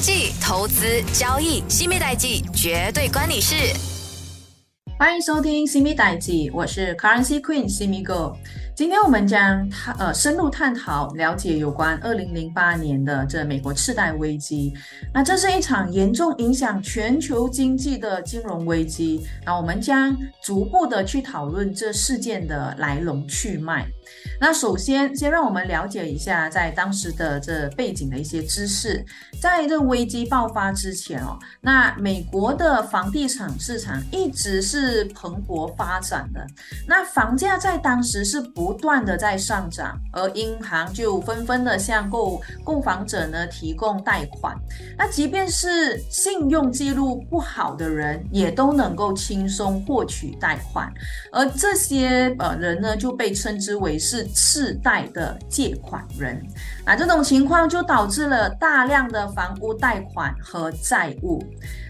经济、投资、交易，新米代记绝对关你事。欢迎收听新米代记，我是 Currency Queen 新米 Go。今天我们将探呃深入探讨了解有关二零零八年的这美国次贷危机。那这是一场严重影响全球经济的金融危机。那我们将逐步的去讨论这事件的来龙去脉。那首先，先让我们了解一下在当时的这背景的一些知识。在这危机爆发之前哦，那美国的房地产市场一直是蓬勃发展的。那房价在当时是不不断的在上涨，而银行就纷纷的向购购房者呢提供贷款。那即便是信用记录不好的人，也都能够轻松获取贷款。而这些呃人呢，就被称之为是。次贷的借款人，那这种情况就导致了大量的房屋贷款和债务。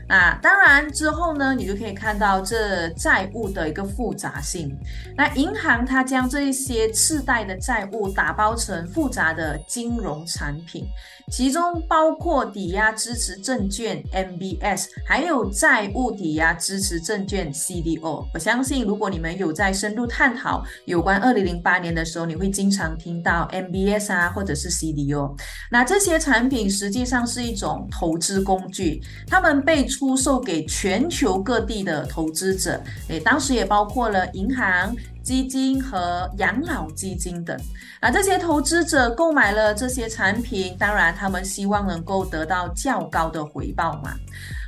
那当然之后呢，你就可以看到这债务的一个复杂性。那银行它将这一些次贷的债务打包成复杂的金融产品，其中包括抵押支持证券 MBS，还有债务抵押支持证券 CDO。我相信，如果你们有在深入探讨有关二零零八年的时候，你会经常听到 MBS 啊，或者是 CDO。那这些产品实际上是一种投资工具，它们被出售给全球各地的投资者，诶，当时也包括了银行、基金和养老基金等。啊，这些投资者购买了这些产品，当然他们希望能够得到较高的回报嘛。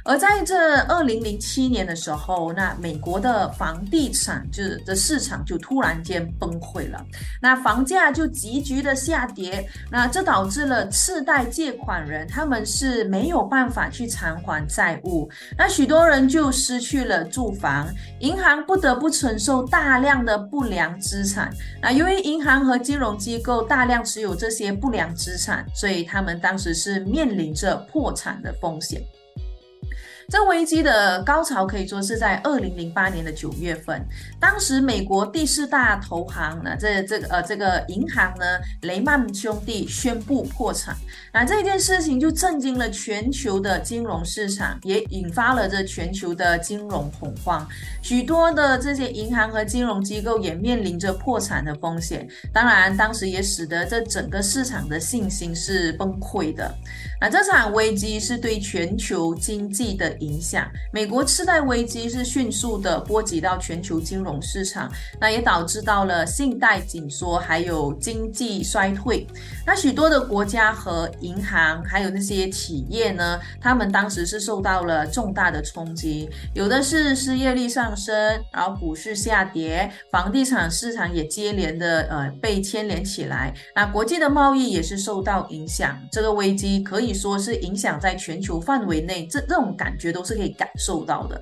而在这二零零七年的时候，那美国的房地产就是的市场就突然间崩溃了，那房价就急剧的下跌，那这导致了次贷借款人他们是没有办法去偿还债务，那许多人就失去了住房，银行不得不承受大量的不良资产。那由于银行和金融机构大量持有这些不良资产，所以他们当时是面临着破产的风险。这危机的高潮可以说是在二零零八年的九月份，当时美国第四大投行呢，这这个呃这个银行呢，雷曼兄弟宣布破产，那这件事情就震惊了全球的金融市场，也引发了这全球的金融恐慌，许多的这些银行和金融机构也面临着破产的风险，当然当时也使得这整个市场的信心是崩溃的，那这场危机是对全球经济的。影响美国次贷危机是迅速的波及到全球金融市场，那也导致到了信贷紧缩，还有经济衰退。那许多的国家和银行，还有那些企业呢，他们当时是受到了重大的冲击，有的是失业率上升，然后股市下跌，房地产市场也接连的呃被牵连起来。那国际的贸易也是受到影响，这个危机可以说是影响在全球范围内，这这种感觉。都是可以感受到的。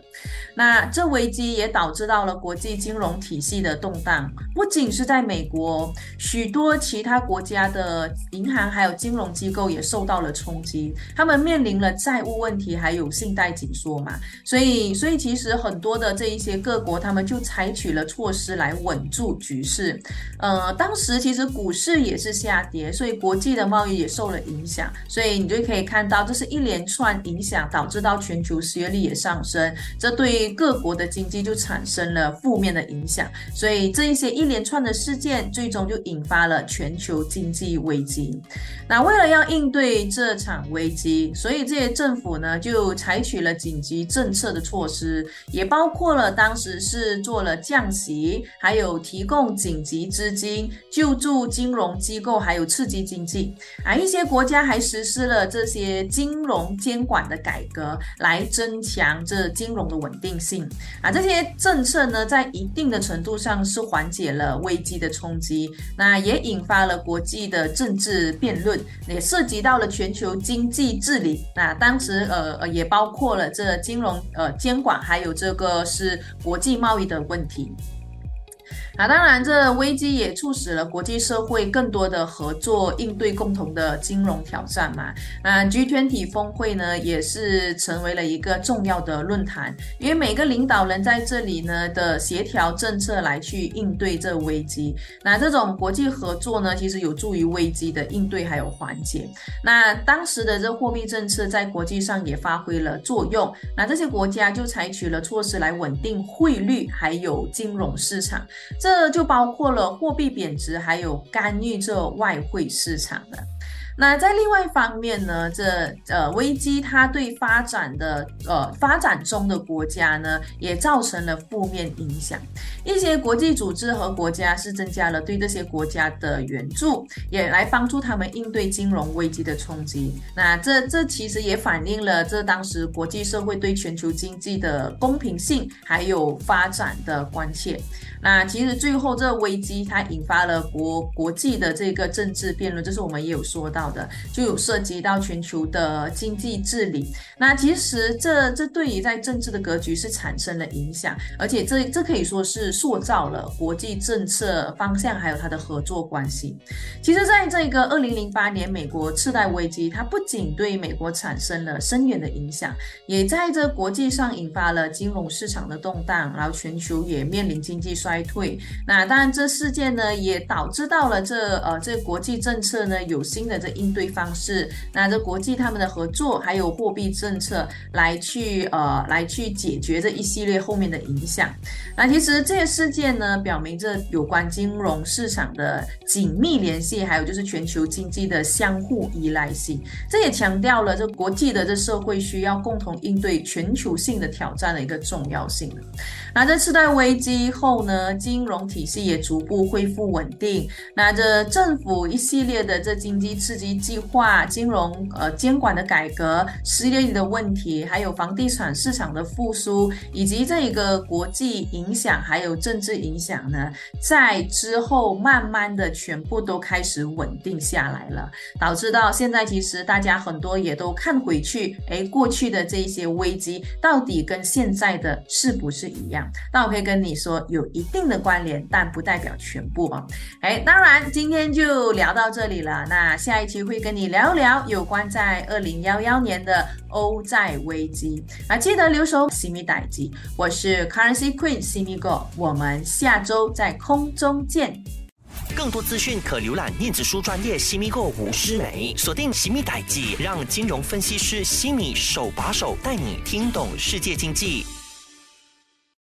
那这危机也导致到了国际金融体系的动荡，不仅是在美国，许多其他国家的银行还有金融机构也受到了冲击，他们面临了债务问题，还有信贷紧缩嘛。所以，所以其实很多的这一些各国，他们就采取了措施来稳住局势。呃，当时其实股市也是下跌，所以国际的贸易也受了影响。所以你就可以看到，这是一连串影响，导致到全球。失业率也上升，这对各国的经济就产生了负面的影响。所以这一些一连串的事件，最终就引发了全球经济危机。那为了要应对这场危机，所以这些政府呢就采取了紧急政策的措施，也包括了当时是做了降息，还有提供紧急资金救助金融机构，还有刺激经济。啊，一些国家还实施了这些金融监管的改革来。增强这金融的稳定性啊，这些政策呢，在一定的程度上是缓解了危机的冲击，那也引发了国际的政治辩论，也涉及到了全球经济治理。那当时呃呃，也包括了这金融呃监管，还有这个是国际贸易的问题。那当然，这危机也促使了国际社会更多的合作，应对共同的金融挑战嘛。那 G20 峰会呢，也是成为了一个重要的论坛，因为每个领导人在这里呢的协调政策来去应对这危机。那这种国际合作呢，其实有助于危机的应对还有缓解。那当时的这货币政策在国际上也发挥了作用，那这些国家就采取了措施来稳定汇率还有金融市场。这这就包括了货币贬值，还有干预这外汇市场的。那在另外一方面呢，这呃危机它对发展的呃发展中的国家呢，也造成了负面影响。一些国际组织和国家是增加了对这些国家的援助，也来帮助他们应对金融危机的冲击。那这这其实也反映了这当时国际社会对全球经济的公平性还有发展的关切。那其实最后这危机它引发了国国际的这个政治辩论，这是我们也有说到的，就有涉及到全球的经济治理。那其实这这对于在政治的格局是产生了影响，而且这这可以说是塑造了国际政策方向，还有它的合作关系。其实，在这个二零零八年美国次贷危机，它不仅对美国产生了深远的影响，也在这国际上引发了金融市场的动荡，然后全球也面临经济。衰退，那当然，这事件呢也导致到了这呃这国际政策呢有新的这应对方式，那这国际他们的合作还有货币政策来去呃来去解决这一系列后面的影响。那其实这些事件呢表明这有关金融市场的紧密联系，还有就是全球经济的相互依赖性，这也强调了这国际的这社会需要共同应对全球性的挑战的一个重要性。那这次贷危机后呢？金融体系也逐步恢复稳定。那这政府一系列的这经济刺激计划、金融呃监管的改革、失业的问题，还有房地产市场的复苏，以及这一个国际影响还有政治影响呢，在之后慢慢的全部都开始稳定下来了，导致到现在其实大家很多也都看回去，哎，过去的这些危机到底跟现在的是不是一样？那我可以跟你说，有一。定的关联，但不代表全部啊。哎，当然，今天就聊到这里了。那下一期会跟你聊聊有关在二零幺幺年的欧债危机。啊，记得留守西米代机，我是 Currency Queen 西米 Go，我们下周在空中见。更多资讯可浏览电子书专业西米 Go 吴诗梅，锁定西米代机，让金融分析师西米手把手带你听懂世界经济。